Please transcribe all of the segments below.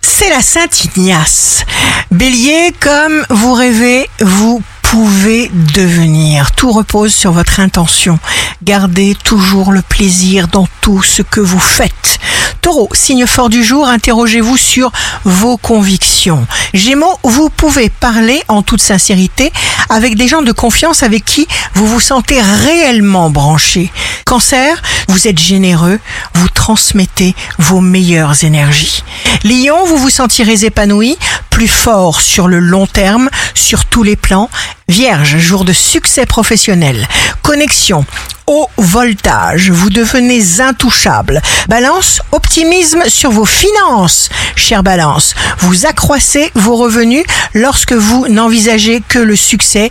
c'est la Sainte Ignace. Bélier, comme vous rêvez, vous pouvez devenir. Tout repose sur votre intention. Gardez toujours le plaisir dans tout ce que vous faites. Taureau, signe fort du jour, interrogez-vous sur vos convictions. Gémeaux, vous pouvez parler en toute sincérité avec des gens de confiance avec qui vous vous sentez réellement branché. Cancer, vous êtes généreux, vous transmettez vos meilleures énergies. Lion, vous vous sentirez épanoui, plus fort sur le long terme, sur tous les plans. Vierge, jour de succès professionnel. Connexion au voltage, vous devenez intouchable. Balance, optimisme sur vos finances. Cher Balance, vous accroissez vos revenus lorsque vous n'envisagez que le succès.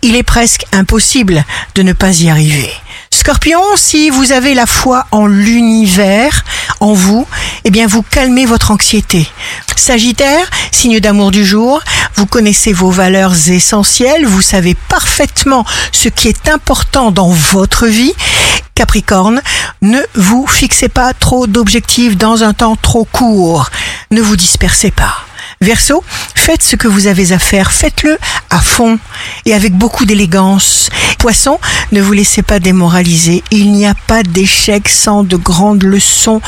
Il est presque impossible de ne pas y arriver. Scorpion, si vous avez la foi en l'univers, en vous, eh bien vous calmez votre anxiété. Sagittaire, signe d'amour du jour, vous connaissez vos valeurs essentielles, vous savez parfaitement ce qui est important dans votre vie. Capricorne, ne vous fixez pas trop d'objectifs dans un temps trop court. Ne vous dispersez pas. Verseau, faites ce que vous avez à faire, faites-le à fond et avec beaucoup d'élégance. Poisson, ne vous laissez pas démoraliser, il n'y a pas d'échec sans de grandes leçons.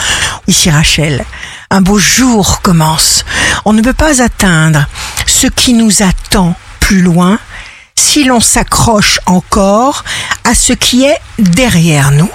Ici Rachel, un beau jour commence. On ne peut pas atteindre ce qui nous attend plus loin si l'on s'accroche encore à ce qui est derrière nous.